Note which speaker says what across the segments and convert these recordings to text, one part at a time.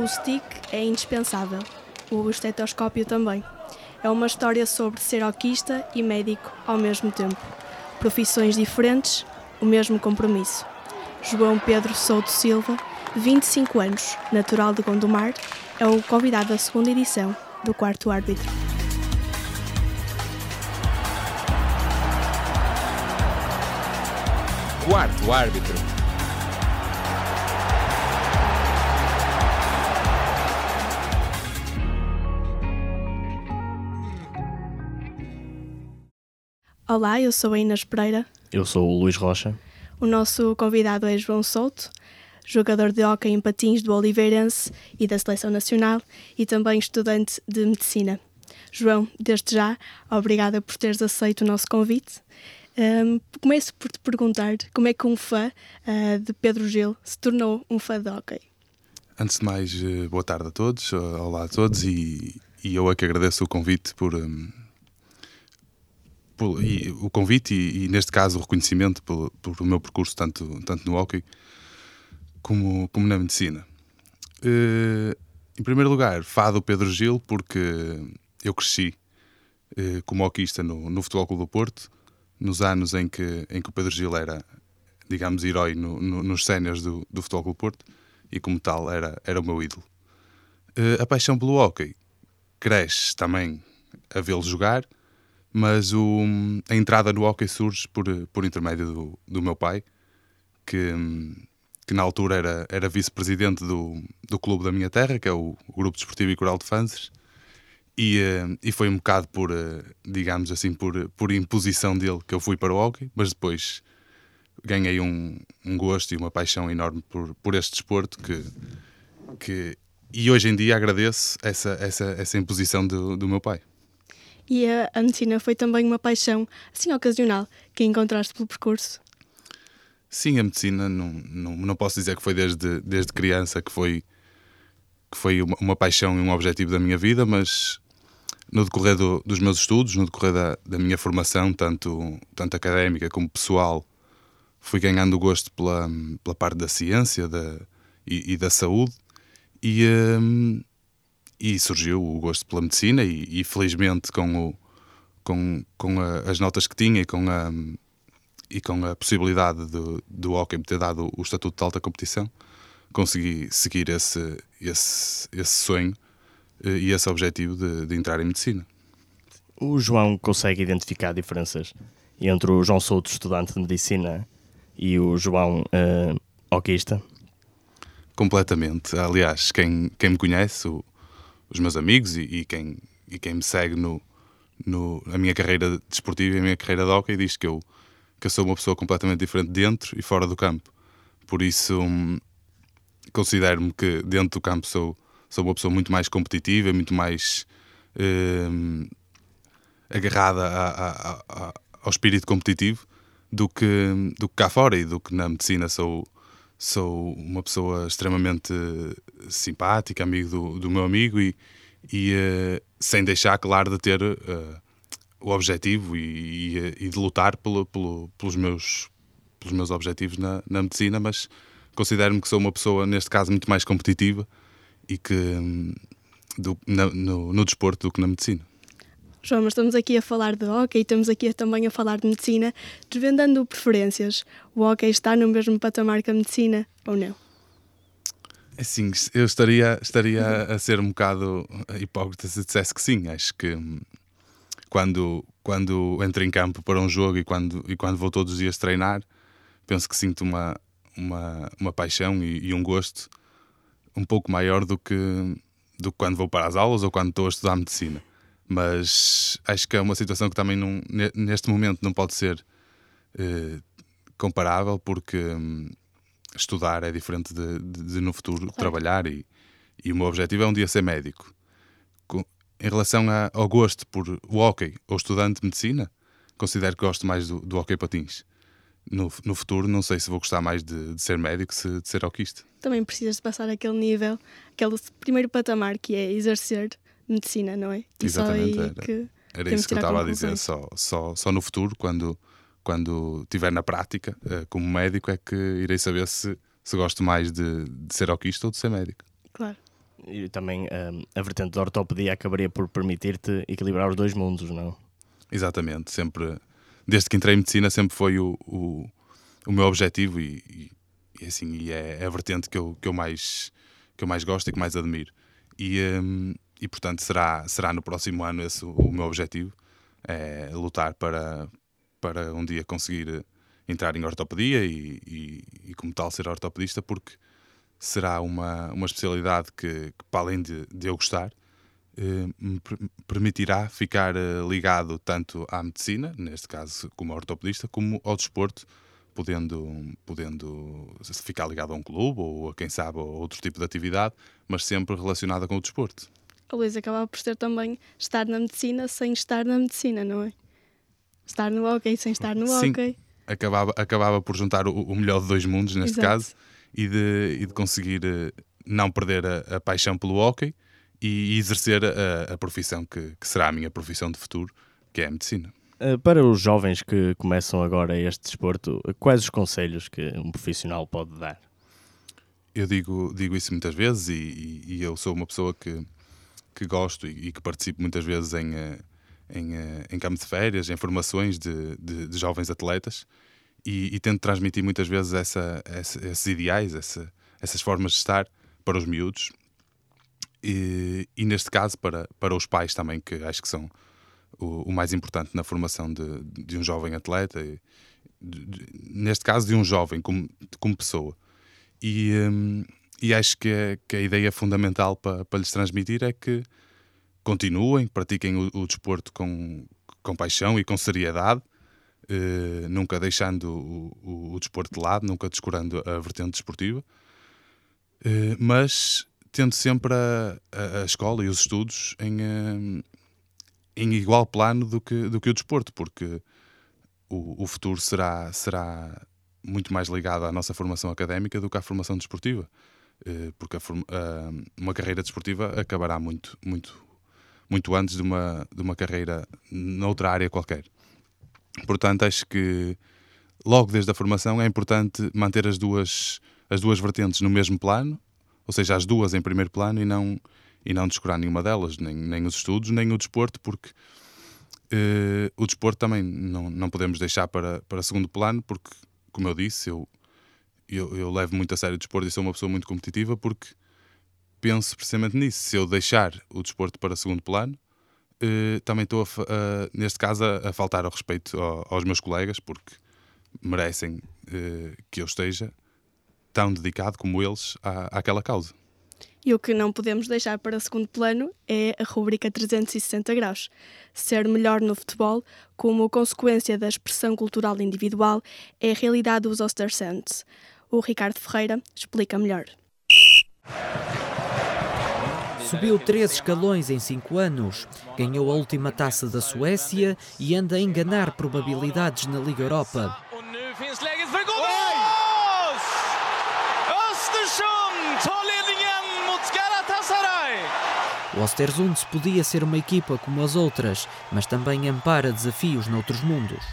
Speaker 1: O stick é indispensável, o estetoscópio também. É uma história sobre ser alquista e médico ao mesmo tempo. Profissões diferentes, o mesmo compromisso. João Pedro Souto Silva, 25 anos, natural de Gondomar, é o convidado da segunda edição do quarto árbitro.
Speaker 2: Quarto árbitro.
Speaker 1: Olá, eu sou a Inês Pereira.
Speaker 3: Eu sou o Luís Rocha.
Speaker 1: O nosso convidado é João Souto, jogador de hóquei em patins do Oliveirense e da Seleção Nacional e também estudante de Medicina. João, desde já, obrigada por teres aceito o nosso convite. Um, começo por te perguntar como é que um fã uh, de Pedro Gil se tornou um fã de hóquei.
Speaker 4: Antes de mais, eh, boa tarde a todos, olá a todos e, e eu é que agradeço o convite por, um, por e, o convite e, e, neste caso o reconhecimento por, por, o meu percurso tanto, tanto no hockey como, como na medicina. Uh, em primeiro lugar, fado Pedro Gil porque eu cresci uh, como hockeyista no, no Futebol Clube do Porto nos anos em que, em que o Pedro Gil era, digamos, herói no, no, nos séniores do, do Futebol Clube Porto e, como tal, era, era o meu ídolo. Uh, a paixão pelo hockey cresce também a vê-lo jogar, mas o, a entrada no hockey surge por, por intermédio do, do meu pai, que, que na altura era, era vice-presidente do, do clube da minha terra, que é o, o Grupo Desportivo e Coral de Fanses, e, uh, e foi um bocado por, uh, digamos assim, por, por imposição dele que eu fui para o hockey, mas depois ganhei um, um gosto e uma paixão enorme por, por este desporto que, que, e hoje em dia agradeço essa, essa, essa imposição do, do meu pai.
Speaker 1: E a, a medicina foi também uma paixão, assim, ocasional, que encontraste pelo percurso?
Speaker 4: Sim, a medicina não, não, não posso dizer que foi desde, desde criança que foi, que foi uma, uma paixão e um objetivo da minha vida, mas no decorrer do, dos meus estudos, no decorrer da, da, minha formação, tanto, tanto académica como pessoal, fui ganhando gosto pela, pela parte da ciência da, e, e da saúde e, um, e surgiu o gosto pela medicina e, e felizmente com, o, com, com a, as notas que tinha e com a, e com a possibilidade do, do hockey me ter dado o estatuto de alta competição, consegui seguir esse, esse, esse sonho eh, e esse objetivo de, de, entrar em medicina.
Speaker 3: O João consegue identificar diferenças entre o João Souto, estudante de medicina, e o João uh, hoquista?
Speaker 4: Completamente. Aliás, quem, quem me conhece, o, os meus amigos e, e, quem, e quem me segue no, no, na minha carreira desportiva e a minha carreira de hockey, diz que eu, que eu sou uma pessoa completamente diferente dentro e fora do campo. Por isso, hum, considero-me que dentro do campo sou sou uma pessoa muito mais competitiva, muito mais uh, agarrada a, a, a, ao espírito competitivo do que, do que cá fora e do que na medicina sou, sou uma pessoa extremamente simpática, amigo do, do meu amigo e, e uh, sem deixar claro de ter uh, o objetivo e, e, e, de lutar pelo, pelo, pelos, meus, pelos meus objetivos na, na medicina, mas considero-me que sou uma pessoa, neste caso, muito mais competitiva e que hum, do, na, no, no desporto do que na medicina.
Speaker 1: João, mas estamos aqui a falar de hockey e estamos aqui também a falar de medicina, desvendando preferências. O hockey está no mesmo patamar que a medicina ou não?
Speaker 4: Assim, eu estaria, estaria a ser um bocado hipócrita se dissesse que sim. Acho que hum, quando, quando entro em campo para um jogo e quando, e quando vou todos os dias treinar, penso que sinto uma, uma, uma paixão e, e um gosto um pouco maior do que, do que quando vou para as aulas ou quando estou a estudar medicina. Mas acho que é uma situação que também não, neste momento não pode ser eh, comparável, porque hum, estudar é diferente de, de, de no futuro claro. trabalhar e, e o meu objetivo é um dia ser médico. Com, em relação a, ao gosto por o hockey ou estudante de medicina, considero que gosto mais do, do hockey patins no, no futuro não sei se vou gostar mais de, de ser médico se de ser alquista.
Speaker 1: Também precisas de passar aquele nível, aquele primeiro patamar que é exercer medicina, não é?
Speaker 4: E Exatamente, era, que era isso que eu estava a dizer. Só, só, só no futuro, quando, quando estiver na prática, eh, como médico, é que irei saber se, se gosto mais de, de ser alquista ou de ser médico.
Speaker 1: Claro.
Speaker 3: E também um, a vertente da ortopedia acabaria por permitir-te equilibrar os dois mundos, não?
Speaker 4: Exatamente, sempre, desde que entrei em medicina, sempre foi o, o, o meu objetivo e, e, assim, e é, é a vertente que eu, que, eu mais, que eu mais gosto e que mais admiro. E, um, e portanto, será, será no próximo ano esse o, meu objetivo, é lutar para, para um dia conseguir entrar em ortopedia e, e, e como tal, ser ortopedista, porque será uma, uma especialidade que, que para além de, de eu gostar, eh, me permitirá ficar eh, ligado tanto à medicina, neste caso como ortopedista, como ao desporto, podendo, podendo ficar ligado a um clube ou a quem sabe a outro tipo de atividade, mas sempre relacionada com o desporto.
Speaker 1: A Luís acabava por ser também estar na medicina sem estar na medicina, não é? Estar no hockey sem estar no
Speaker 4: Sim,
Speaker 1: hockey.
Speaker 4: Acabava, acabava por juntar o, o melhor de dois mundos, neste
Speaker 1: Exato.
Speaker 4: caso, e de, e de conseguir eh, não perder a, a paixão pelo hockey e exercer a, a profissão que, que, será a minha profissão de futuro, que é a medicina.
Speaker 3: Eh, para os jovens que começam agora este desporto, quais os conselhos que um profissional pode dar?
Speaker 4: Eu digo, digo isso muitas vezes e, e, e eu sou uma pessoa que, que gosto e, e que participo muitas vezes em, eh, em, em campo de férias, em formações de, de, de jovens atletas e, e, tento transmitir muitas vezes essa, essa, esses ideais, essa, essas formas de estar para os miúdos e, e, neste caso para, para os pais também, que acho que são o, o mais importante na formação de, de um jovem atleta, e, de, de, neste caso de um jovem como, como pessoa. E, um, e acho que, é, que a ideia fundamental para, lhes transmitir é que continuem, pratiquem o, o desporto com, com paixão e com seriedade, Uh, nunca deixando o, o, o, desporto de lado, nunca descurando a vertente desportiva, uh, mas tendo sempre a, a, a, escola e os estudos em, uh, em igual plano do que, do que o desporto, porque o, o futuro será, será muito mais ligado à nossa formação académica do que à formação desportiva, porque a, uma carreira desportiva acabará muito, muito, muito antes de uma, de uma carreira noutra área qualquer. Portanto, acho que logo desde a formação é importante manter as duas, as duas vertentes no mesmo plano, ou seja, as duas em primeiro plano e não, e não descurar nenhuma delas, nem, nem os estudos, nem o desporto, porque uh, o desporto também não, não podemos deixar para, para segundo plano, porque, como eu disse, eu, eu, eu levo muito a sério o desporto e sou uma pessoa muito competitiva, porque penso precisamente nisso. Se eu deixar o desporto para segundo plano, Uh, também estou, neste caso, a, a, faltar ao respeito ao, aos meus colegas, porque merecem uh, que eu esteja tão dedicado como eles à, àquela causa.
Speaker 1: E o que não podemos deixar para segundo plano é a rubrica 360 graus. Ser melhor no futebol, como consequência da expressão cultural individual, é a realidade dos Ostersands. O Ricardo Ferreira explica melhor.
Speaker 2: Subiu três escalões em cinco anos, ganhou a última taça da Suécia e anda a enganar probabilidades na Liga Europa. O Ostersund podia ser uma equipa como as outras, mas também ampara desafios noutros mundos.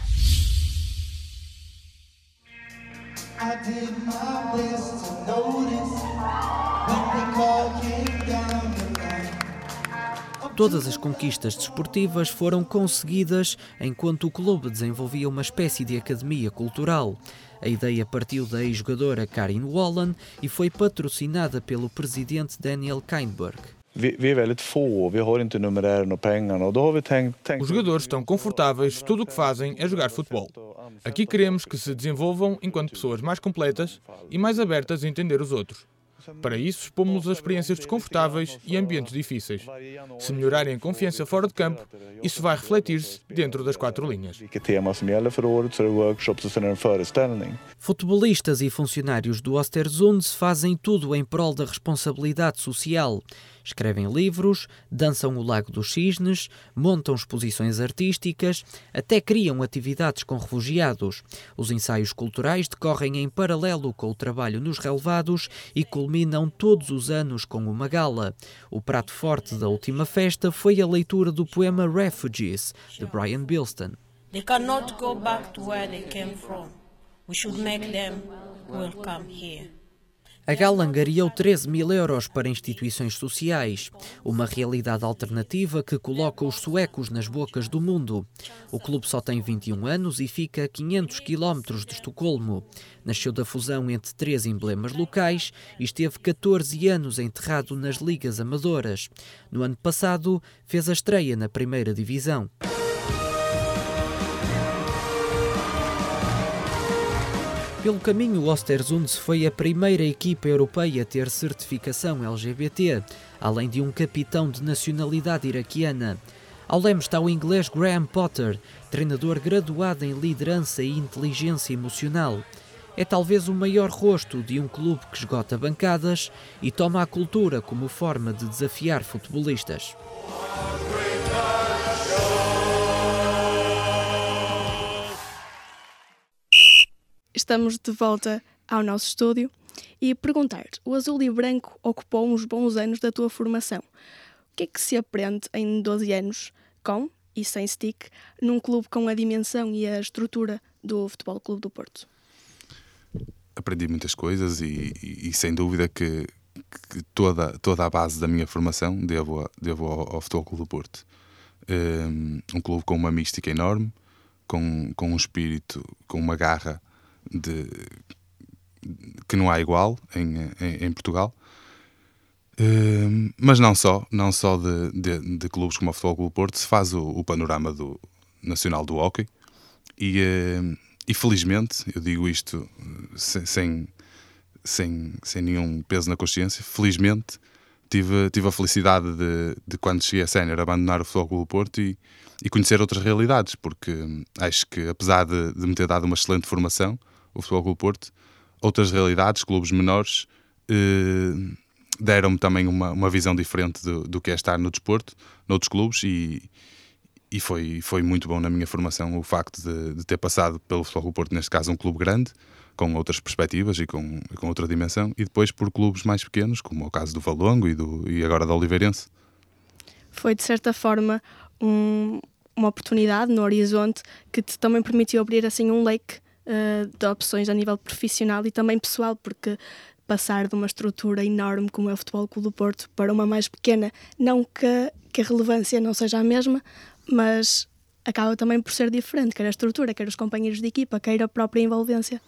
Speaker 2: Todas as conquistas desportivas foram conseguidas enquanto o clube desenvolvia uma espécie de academia cultural. A ideia partiu da ex-jogadora Karin Wallen e foi patrocinada pelo presidente Daniel Kindberg.
Speaker 5: Os jogadores estão confortáveis, tudo o que fazem é jogar futebol. Aqui queremos que se desenvolvam enquanto pessoas mais completas e mais abertas a entender os outros. Para isso, expomos as experiências desconfortáveis e ambientes difíceis. Se melhorarem a confiança fora de campo, isso vai refletir-se dentro das quatro linhas.
Speaker 2: Futebolistas e funcionários do Ostersund fazem tudo em prol da responsabilidade social. Escrevem livros, dançam o Lago dos Cisnes, montam exposições artísticas, até criam atividades com refugiados. Os ensaios culturais decorrem em paralelo com o trabalho nos relevados e culminam todos os anos com uma gala. O prato forte da última festa foi a leitura do poema Refugees, de Brian Bilston. They cannot go back to where they came from. We should make them welcome here. A gala angariou 13 mil euros para instituições sociais, uma realidade alternativa que coloca os suecos nas bocas do mundo. O clube só tem 21 anos e fica a 500 quilómetros de Estocolmo. Nasceu da fusão entre três emblemas locais e esteve 14 anos enterrado nas ligas amadoras. No ano passado, fez a estreia na primeira divisão. Pelo caminho, o Ostersund foi a primeira equipa europeia a ter certificação LGBT, além de um capitão de nacionalidade iraquiana. Ao leme está o inglês Graham Potter, treinador graduado em liderança e inteligência emocional. É talvez o maior rosto de um clube que esgota bancadas e toma a cultura como forma de desafiar futebolistas.
Speaker 1: Estamos de volta ao nosso estúdio e perguntar: o azul e branco ocupou uns bons anos da tua formação. O que é que se aprende em 12 anos com e sem stick num clube com a dimensão e a estrutura do Futebol Clube do Porto?
Speaker 4: Aprendi muitas coisas e, e, e sem dúvida que, que, toda, toda a base da minha formação devo, devo ao, ao Futebol Clube do Porto. Um, um clube com uma mística enorme, com, com um espírito, com uma garra de, que não há igual em, em, em Portugal. Uh, mas não só, não só de, de, de, clubes como o Futebol Clube Porto se faz o, o panorama do, nacional do hockey e, uh, e felizmente, eu digo isto sem, sem, sem nenhum peso na consciência, felizmente tive, tive a felicidade de, de quando cheguei a sénior abandonar o Futebol Clube Porto e, e conhecer outras realidades, porque acho que apesar de, de me ter dado uma excelente formação, o Futebol Clube Porto, outras realidades, clubes menores, eh, deram-me também uma, uma visão diferente do, do que é estar no desporto, noutros clubes, e, e foi, foi muito bom na minha formação o facto de, de ter passado pelo Futebol Clube Porto, neste caso um clube grande, com outras perspectivas e com, com outra dimensão, e depois por clubes mais pequenos, como o caso do Valongo e, do, e agora do Oliveirense.
Speaker 1: Foi, de certa forma, um, uma oportunidade no horizonte que te também permitiu abrir assim um leque de opções a nível profissional e também pessoal, porque passar de uma estrutura enorme como é o Futebol Clube do Porto para uma mais pequena, não que, que a relevância não seja a mesma, mas acaba também por ser diferente, quer a estrutura, quer os companheiros de equipa, quer a própria envolvência.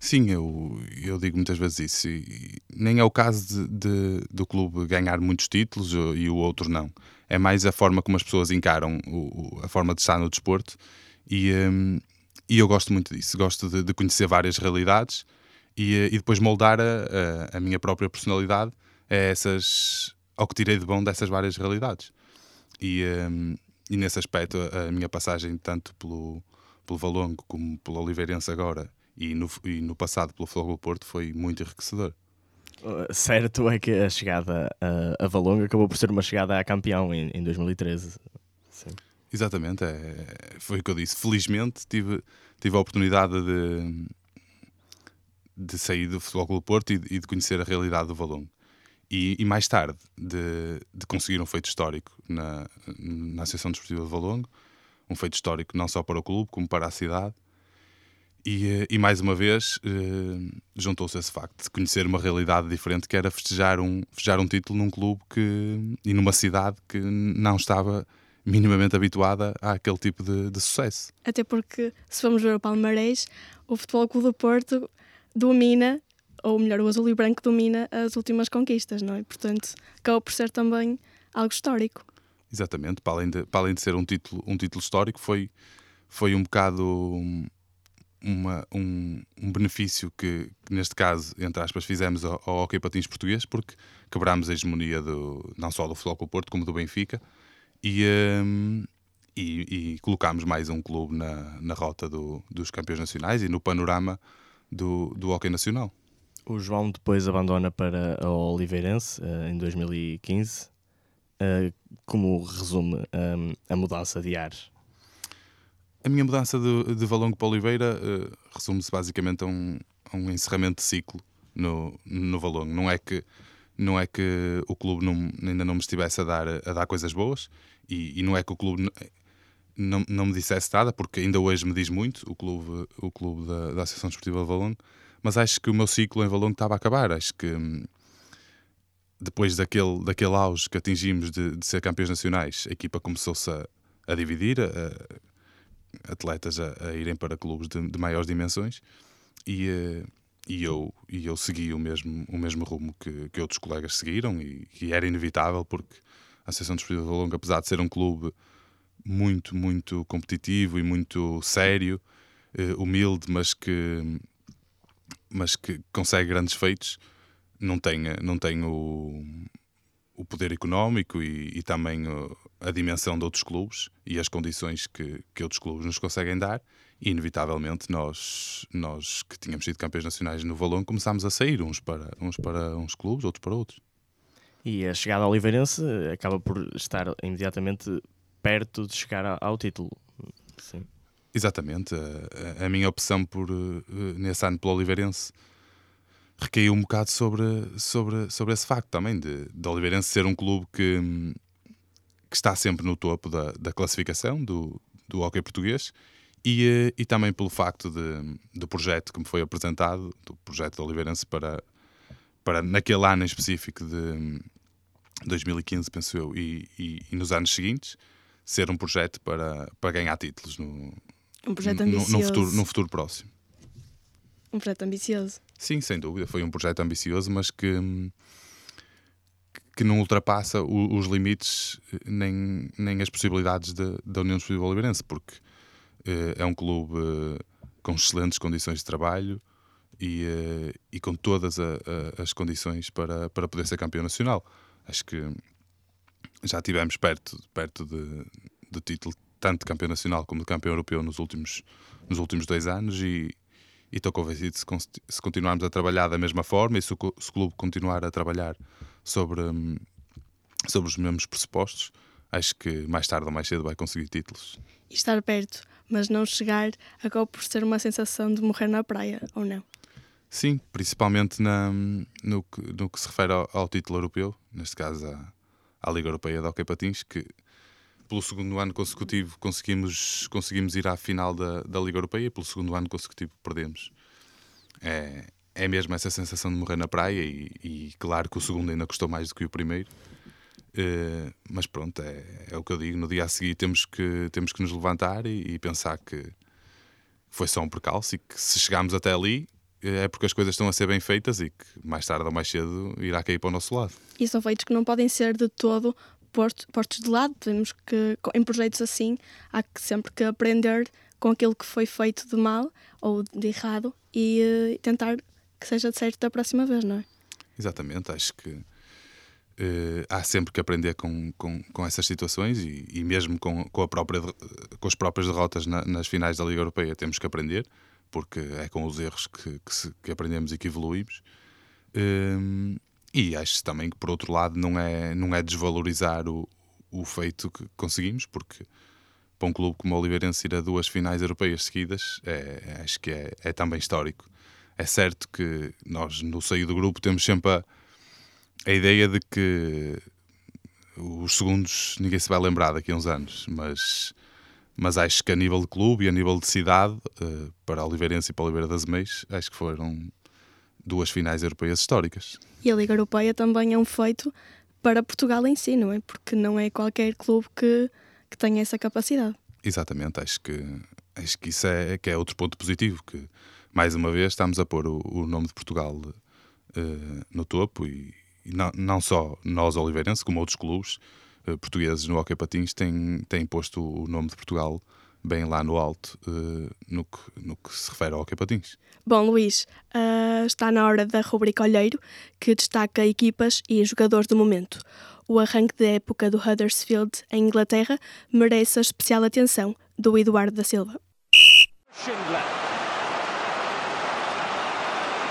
Speaker 4: Sim, eu, eu digo muitas vezes isso. E nem é o caso de, de, do clube ganhar muitos títulos e o outro não. É mais a forma como as pessoas encaram o, a forma de estar no desporto. E, um, e eu gosto muito disso, gosto de, de conhecer várias realidades e, eh, e depois moldar a, a, a, minha própria personalidade a essas, ao que tirei de bom dessas várias realidades. E, um, e nesse aspecto, a, minha passagem tanto pelo, pelo Valongo como pelo Oliveirense agora e no, e no passado pelo Fogo Porto foi muito enriquecedor.
Speaker 3: Uh, certo é que a chegada a, a Valongo acabou por ser uma chegada a campeão em, em 2013. Sim.
Speaker 4: Exatamente, é, foi o que eu disse. Felizmente tive, tive a oportunidade de, de sair do Futebol Clube Porto e, e, de conhecer a realidade do Valongo. E, e, mais tarde de, de, conseguir um feito histórico na, na Associação Desportiva de Valongo, um feito histórico não só para o clube, como para a cidade. E, e mais uma vez eh, juntou-se esse facto de conhecer uma realidade diferente que era festejar um, festejar um título num clube que, e numa cidade que não estava minimamente habituada àquele tipo de, de, sucesso.
Speaker 1: Até porque, se vamos ver o Palmarés, o Futebol Clube do Porto domina, ou melhor, o azul e branco domina as últimas conquistas, não é? Portanto, acaba por ser também algo histórico.
Speaker 4: Exatamente, para além de, para além de ser um título, um título histórico, foi, foi um bocado uma, um, um benefício que, neste caso, entre aspas, fizemos ao, ao Hockey Patins português, porque quebrámos a hegemonia do, não só do Futebol Clube Porto, como do Benfica, e, um, e, e, colocámos mais um clube na, na rota do, dos campeões nacionais e no panorama do, do hockey nacional.
Speaker 3: O João depois abandona para a Oliveirense uh, em 2015. Uh, como resume um, a mudança de ares?
Speaker 4: A minha mudança de, de Valongo para Oliveira uh, resume-se basicamente a um, a um encerramento de ciclo no, no Valongo. Não é que não é que o clube não, ainda não me estivesse a dar, a dar coisas boas e, e não é que o clube não, não me dissesse nada, porque ainda hoje me diz muito o clube, o clube da, da Associação Desportiva de Valongo, mas acho que o meu ciclo em Valongo estava a acabar. Acho que hum, depois daquele, daquele auge que atingimos de, de ser campeões nacionais, a equipa começou-se a, a, dividir, a, atletas a, a, irem para clubes de, de maiores dimensões e, eh, e, eu, e eu segui o mesmo, o mesmo rumo que, que outros colegas seguiram e, e era inevitável porque a Associação Desportiva de Valongo, apesar de ser um clube muito, muito competitivo e muito sério, eh, humilde, mas que, mas que consegue grandes feitos, não tem, não tem o, o poder económico e, e também a dimensão de outros clubes e as condições que, que outros clubes nos conseguem dar. E, inevitavelmente, nós, nós que tínhamos sido campeões nacionais no Valão, começámos a sair uns para, uns para uns clubes, outros para outros.
Speaker 3: E a chegada ao Oliveirense acaba por estar imediatamente perto de chegar ao título. Sim.
Speaker 4: Exatamente. A, minha opção por, uh, nesse ano pelo Oliveirense recaiu um bocado sobre, sobre, sobre esse facto também, de, de Oliveirense ser um clube que, que está sempre no topo da, da classificação do, do hockey português e, eh, e também pelo facto de, do projeto que me foi apresentado, do projeto de Oliveirense para, para naquele ano em específico de 2015, penso eu, e, e, e nos anos seguintes, ser um projeto para, para ganhar títulos no,
Speaker 1: um projeto ambicioso.
Speaker 4: No, futuro, no futuro próximo.
Speaker 1: Um projeto ambicioso.
Speaker 4: Sim, sem dúvida. Foi um projeto ambicioso, mas que, que não ultrapassa os limites nem, nem as possibilidades de, da União Desportiva Oliveirense, porque uh, é um clube uh, com excelentes condições de trabalho e, uh, e com todas a, a, as condições para, para poder ser campeão nacional. Acho que já tivemos perto, perto de, do título tanto de campeão nacional como de campeão europeu nos últimos, nos últimos dois anos e, e estou convencido se, se continuarmos a trabalhar da mesma forma e se o, se o clube continuar a trabalhar sobre, hum, sobre os mesmos pressupostos, acho que mais tarde ou mais cedo vai conseguir títulos.
Speaker 1: E estar perto, mas não chegar, acaba por ser uma sensação de morrer na praia, ou não?
Speaker 4: Sim, principalmente na, no, no que se refere ao, ao título europeu, neste caso à, à Liga Europeia de Hockey Patins, que pelo segundo ano consecutivo conseguimos, conseguimos ir à final da, da Liga Europeia e pelo segundo ano consecutivo perdemos. É, é mesmo essa sensação de morrer na praia e, e claro que o segundo ainda custou mais do que o primeiro. Uh, mas pronto, é, é, o que eu digo. No dia a seguir temos que, temos que nos levantar e, e, pensar que foi só um percalço e que se chegarmos até ali é porque as coisas estão a ser bem feitas e que mais tarde ou mais cedo irá cair para o nosso lado.
Speaker 1: E são feitos que não podem ser de todo postos de lado. Temos que, em projetos assim, há que sempre que aprender com aquilo que foi feito de mal ou de errado e uh, tentar que seja de certo da próxima vez, não é?
Speaker 4: Exatamente, acho que uh, há sempre que aprender com, com, com essas situações e, e mesmo com, com, a própria, com as próprias derrotas na, nas finais da Liga Europeia temos que aprender, porque é com os erros que, que, se, que aprendemos e que evoluímos. Uh, e acho também que, por outro lado, não é, não é desvalorizar o, o feito que conseguimos, porque para um clube como o Oliveirense ir a duas finais europeias seguidas, é, acho que é, é também histórico. É certo que nós, no seio do grupo, temos sempre a, a ideia de que os segundos ninguém se vai lembrar daqui a uns anos, mas, mas acho que a nível de clube e a nível de cidade, eh, para Oliveirense e para Oliveira das Meias, acho que foram duas finais europeias históricas.
Speaker 1: E a Liga Europeia também é um feito para Portugal em si, não é? Porque não é qualquer clube que, que tenha essa capacidade.
Speaker 4: Exatamente, acho que, acho que isso é, que é outro ponto positivo, que mais uma vez estamos a pôr o, o nome de Portugal uh, no topo e, e, não, não só nós oliveirenses, como outros clubes uh, portugueses no Hockey Patins têm, têm posto o nome de Portugal bem lá no alto uh, no, que, no que se refere ao hockey patins.
Speaker 1: Bom, Luís, uh, está na hora da rubrica Olheiro, que destaca equipas e jogadores do momento. O arranque da época do Huddersfield, em Inglaterra, merece a especial atenção do Eduardo da Silva. Schindler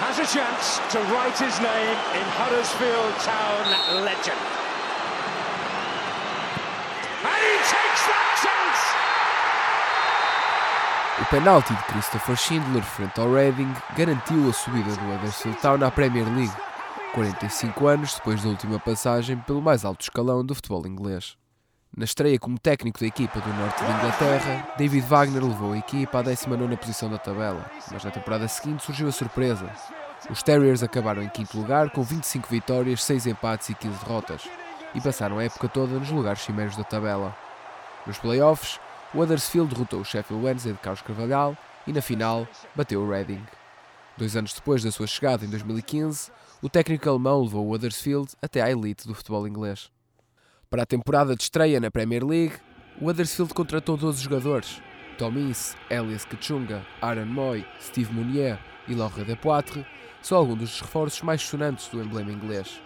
Speaker 1: has a chance to write his name in Huddersfield Town legend.
Speaker 6: O penalti de Christopher Schindler frente ao Reading garantiu a subida do Huddersfield Town à Premier League, 45 anos depois da última passagem pelo mais alto escalão do futebol inglês. Na estreia como técnico da equipa do norte de Inglaterra, David Wagner levou a equipa à 19 posição da tabela, mas na temporada seguinte surgiu a surpresa. Os Terriers acabaram em quinto lugar com 25 vitórias, 6 empates e 15 derrotas, e passaram a época toda nos lugares cimeiros da tabela. Nos playoffs, o Huddersfield derrotou o Sheffield Wednesday de Carlos Carvalhal e na final bateu o Reading. Dois anos depois da sua chegada, em 2015, o técnico alemão levou o Huddersfield até à elite do futebol inglês. Para a temporada de estreia na Premier League, o Huddersfield contratou 12 jogadores. Tomins, Elias Kachunga, Aaron Moy, Steve Mounier e Laurent Depoitre são alguns dos reforços mais sonantes do emblema inglês.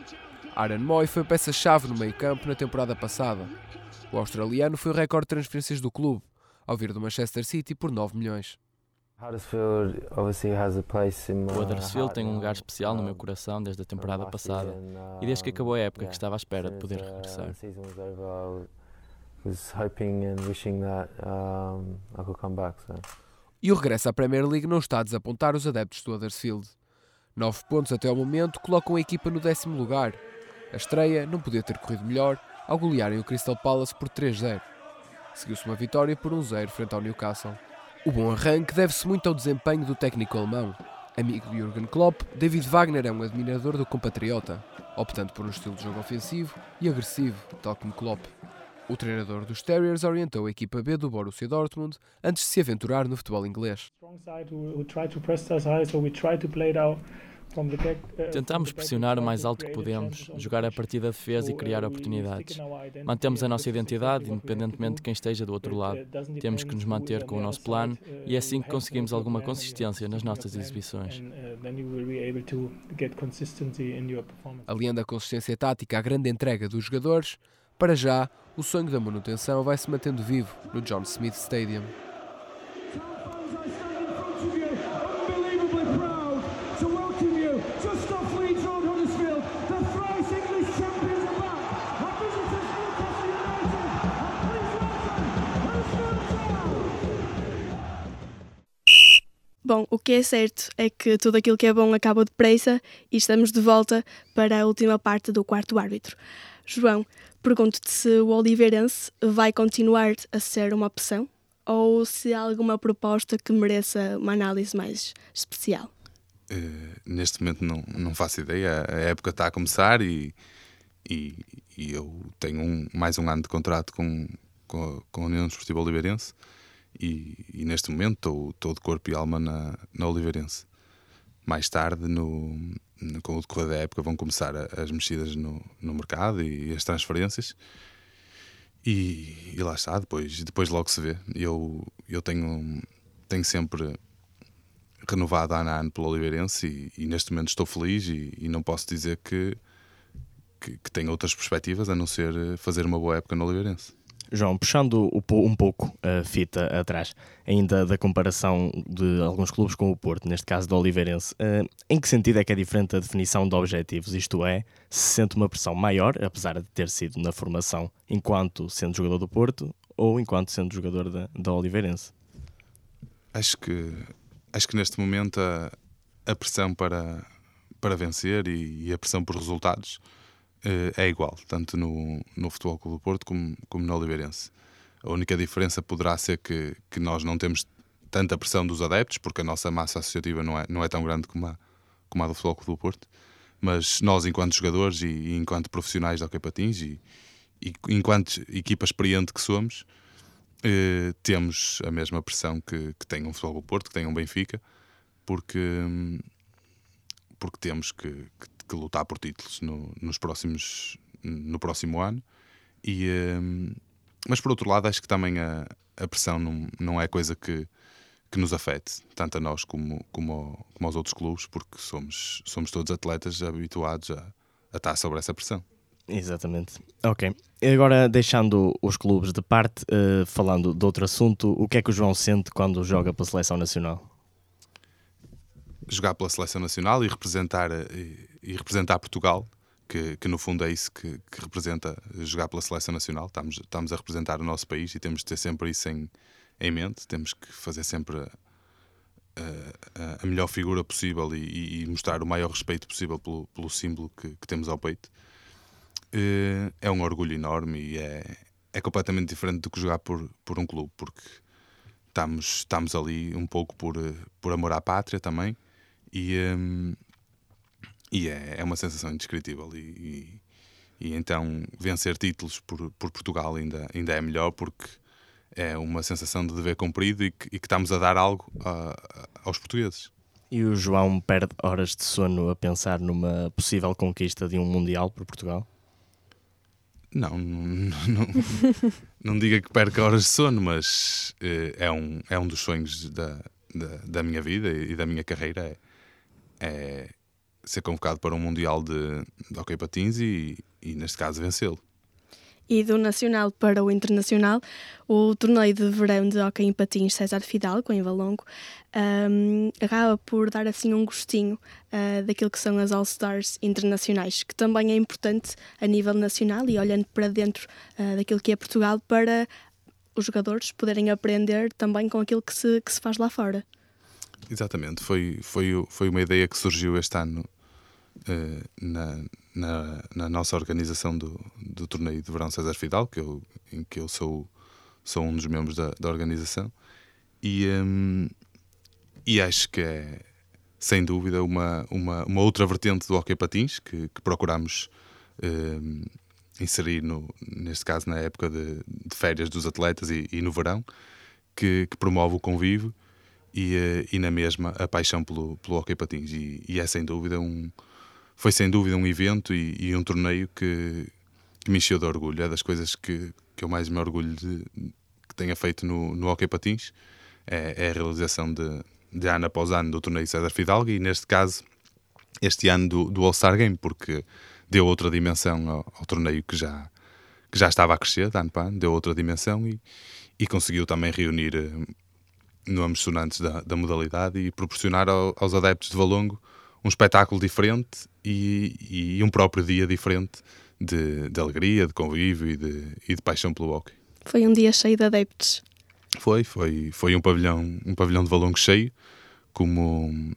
Speaker 6: Aaron Moy foi peça-chave no meio-campo na temporada passada. O australiano foi o recorde de transferências do clube, ao vir do Manchester City por 9 milhões.
Speaker 7: O Huddersfield tem um lugar especial no meu coração desde a temporada passada e desde que acabou a época que estava à espera de poder regressar.
Speaker 6: E o regresso à Premier League não está a desapontar os adeptos do Huddersfield. Nove pontos até ao momento colocam a equipa no décimo lugar. A estreia não podia ter corrido melhor ao golearem o Crystal Palace por 3-0. Seguiu-se uma vitória por 1-0 frente ao Newcastle. O bom arranque deve-se muito ao desempenho do técnico alemão. Amigo de Jürgen Klopp, David Wagner é um admirador do compatriota, optando por um estilo de jogo ofensivo e agressivo, tal como Klopp. O treinador dos Terriers orientou a equipa B do Borussia Dortmund antes de se aventurar no futebol inglês.
Speaker 7: Tentamos pressionar o mais alto que podemos, jogar a partir da defesa e criar oportunidades. Mantemos a nossa identidade, independentemente de quem esteja do outro lado. Temos que nos manter com o nosso plano e é assim que conseguimos alguma consistência nas nossas exibições.
Speaker 6: Aliando a consistência tática à grande entrega dos jogadores, para já, o sonho da manutenção vai se mantendo vivo no John Smith Stadium.
Speaker 1: Bom, o que é certo é que tudo aquilo que é bom acaba depressa e estamos de volta para a última parte do quarto árbitro. João, pergunto-te se o Oliveirense vai continuar a ser uma opção ou se há alguma proposta que mereça uma análise mais especial.
Speaker 4: Uh, neste momento não, não faço ideia. A época está a começar e, e, e eu tenho um, mais um ano de contrato com, com, com a União Desportiva Oliveirense e, e, neste momento estou, de corpo e alma na, na Oliveirense. Mais tarde, no, no, com o decorrer da época, vão começar a, as mexidas no, no mercado e, e as transferências. E, e, lá está, depois, depois logo se vê. Eu, eu tenho, tenho sempre renovado ano a ano pelo Oliveirense e, e neste momento estou feliz e, e não posso dizer que, que, que tenho outras perspectivas a não ser fazer uma boa época no Oliveirense.
Speaker 3: João, puxando um pouco a fita atrás, ainda da comparação de alguns clubes com o Porto, neste caso do Oliveirense, eh, em que sentido é que é diferente a definição de objetivos? Isto é, se sente uma pressão maior, apesar de ter sido na formação enquanto sendo jogador do Porto ou enquanto sendo jogador da, da Oliveirense?
Speaker 4: Acho que, acho que neste momento a, a pressão para, para vencer e, e a pressão por resultados é igual, tanto no, no Futebol Clube do Porto como, como no Oliveirense. A única diferença poderá ser que, que nós não temos tanta pressão dos adeptos, porque a nossa massa associativa não é, não é tão grande como a, como a do Futebol Clube do Porto, mas nós, enquanto jogadores e, e enquanto profissionais Hockey Patins e, e enquanto equipa experiente que somos, eh, temos a mesma pressão que, que tem um Futebol do Porto, que tem um Benfica, porque, porque temos que, que que lutar por títulos no, nos próximos, no próximo ano. E, um, mas por outro lado, acho que também a, a pressão não, não é coisa que, que nos afete, tanto a nós como, como, como aos outros clubes, porque somos, somos todos atletas habituados a, a estar sobre essa pressão.
Speaker 3: Exatamente. Ok. Agora, deixando os clubes de parte, uh, falando de outro assunto, o que é que o João sente quando joga pela seleção nacional?
Speaker 4: jogar pela seleção nacional e representar, e, e representar Portugal, que, que, no fundo é isso que, que, representa jogar pela seleção nacional. Estamos, estamos a representar o nosso país e temos de ter sempre isso em, em mente, temos que fazer sempre a, a, a melhor figura possível e, e, mostrar o maior respeito possível pelo, pelo símbolo que, que, temos ao peito. Eh, é um orgulho enorme e é, é completamente diferente do que jogar por, por um clube, porque estamos, estamos ali um pouco por, por amor à pátria também e, um, e é, é uma sensação indescritível. E, e, e, então vencer títulos por, por Portugal ainda, ainda é melhor porque é uma sensação de dever cumprido e que, e que estamos a dar algo a, aos portugueses.
Speaker 3: E o João perde horas de sono a pensar numa possível conquista de um Mundial por Portugal?
Speaker 4: Não, não, não, não diga que perca horas de sono, mas uh, é, um, é um dos sonhos da, da, da, minha vida e da minha carreira. É, é ser convocado para um Mundial de, de Hockey Patins e, e, neste caso, vencê-lo
Speaker 1: e do Nacional para o Internacional, o torneio de verão de hockey em patins César Fidalgo, em Valongo, um, acaba por dar assim um gostinho uh, daquilo que são as All-Stars internacionais, que também é importante a nível nacional e olhando para dentro uh, daquilo que é Portugal para os jogadores poderem aprender também com aquilo que se, que se faz lá fora.
Speaker 4: Exatamente, foi, foi, foi uma ideia que surgiu este ano uh, na, na, na, nossa organização do, do torneio de verão César Fidal, que eu, em que eu sou, sou um dos membros da, da organização, e, um, e acho que é, sem dúvida, uma, uma, uma outra vertente do hockey patins que, que procuramos um, inserir, no, neste caso, na época de, de férias dos atletas e, e no verão, que, que, promove o convívio e, eh, e na mesma a paixão pelo, pelo hockey patins. E, e é, sem dúvida, um foi sem dúvida um evento e, e um torneio que, que, me encheu de orgulho. É das coisas que, que eu mais me orgulho de, que tenha feito no, no Hockey Patins. É, é a realização de, de ano após ano do torneio César Fidalgo e, neste caso, este ano do, do All-Star Game, porque deu outra dimensão ao, ao, torneio que já, que já estava a crescer, de ano para ano, deu outra dimensão e, e conseguiu também reunir eh, nomes sonantes da, da modalidade e proporcionar ao, aos adeptos de Valongo um espetáculo diferente e, e um próprio dia diferente de, de, alegria, de convívio e de, e de paixão pelo hockey.
Speaker 1: Foi um dia cheio de adeptos.
Speaker 4: Foi, foi, foi um pavilhão, um pavilhão de valongo cheio, como,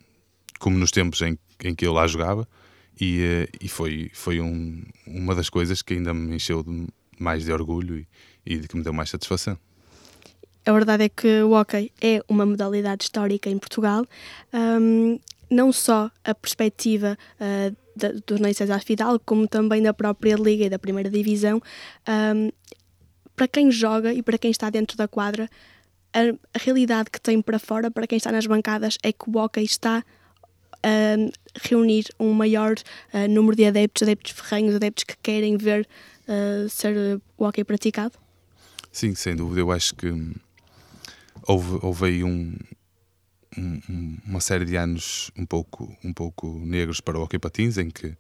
Speaker 4: como nos tempos em, em que eu lá jogava, e, eh, e foi, foi um, uma das coisas que ainda me encheu de, mais de orgulho e, e de que me deu mais satisfação.
Speaker 1: A verdade é que o hockey é uma modalidade histórica em Portugal. Um, não só a perspectiva uh, do torneio César Fidal, como também da própria Liga e da Primeira Divisão, um, para quem joga e para quem está dentro da quadra, a, a, realidade que tem para fora, para quem está nas bancadas, é que o hockey está a reunir um maior uh, número de adeptos, adeptos ferrenhos, adeptos que querem ver uh, ser o hockey praticado?
Speaker 4: Sim, sem dúvida. Eu acho que houve, houve aí um, um, uma série de anos um pouco, um pouco negros para o hockey patins, em que,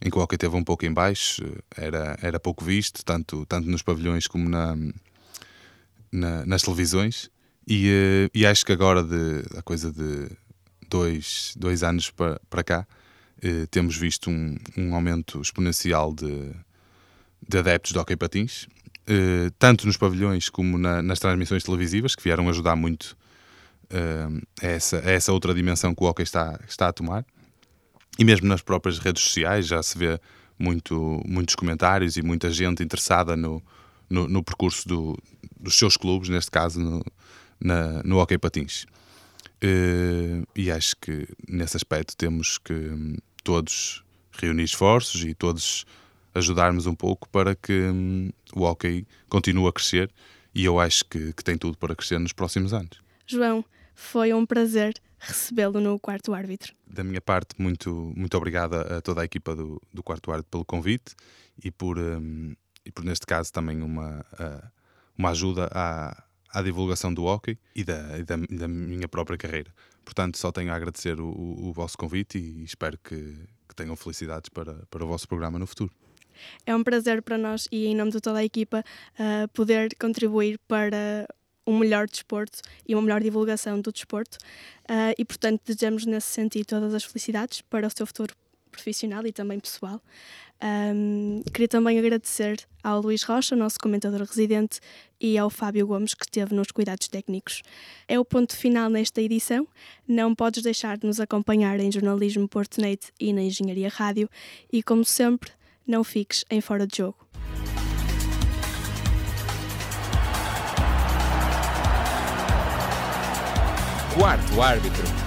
Speaker 4: em que o hockey teve um pouco em baixo, era, era pouco visto, tanto, tanto nos pavilhões como na, na nas televisões. E, eh, e acho que agora, de, a coisa de dois, dois anos para, para cá, eh, temos visto um, um aumento exponencial de, de adeptos de hockey patins, eh, tanto nos pavilhões como na, nas transmissões televisivas, que vieram ajudar muito uh, é, essa, é essa outra dimensão que o hockey está, está a tomar. E mesmo nas próprias redes sociais já se vê muito, muitos comentários e muita gente interessada no, no, no percurso do, dos seus clubes, neste caso no, na, no hockey patins. Uh, e acho que nesse aspecto temos que um, todos reunir esforços e todos ajudarmos um pouco para que um, o hockey continue a crescer e eu acho que, que tem tudo para crescer nos próximos anos.
Speaker 1: João, foi um prazer recebê-lo no quarto árbitro.
Speaker 4: Da minha parte, muito, muito obrigada a toda a equipa do, do quarto árbitro pelo convite e por, um, e por neste caso, também uma, uh, uma ajuda à, à divulgação do hockey e da, e da, da, minha própria carreira. Portanto, só tenho a agradecer o, o, o vosso convite e espero que, que tenham felicidades para, para o vosso programa no futuro.
Speaker 1: É um prazer para nós e em nome de toda a equipa uh, poder contribuir para um melhor desporto e uma melhor divulgação do desporto uh, e, portanto, desejamos nesse sentido todas as felicidades para o seu futuro profissional e também pessoal. Um, queria também agradecer ao Luís Rocha, nosso comentador residente, e ao Fábio Gomes, que esteve nos cuidados técnicos. É o ponto final nesta edição. Não podes deixar de nos acompanhar em Jornalismo Portnet e na Engenharia Rádio. E, como sempre, não fiques em fora de jogo.
Speaker 4: Quarto árbitro.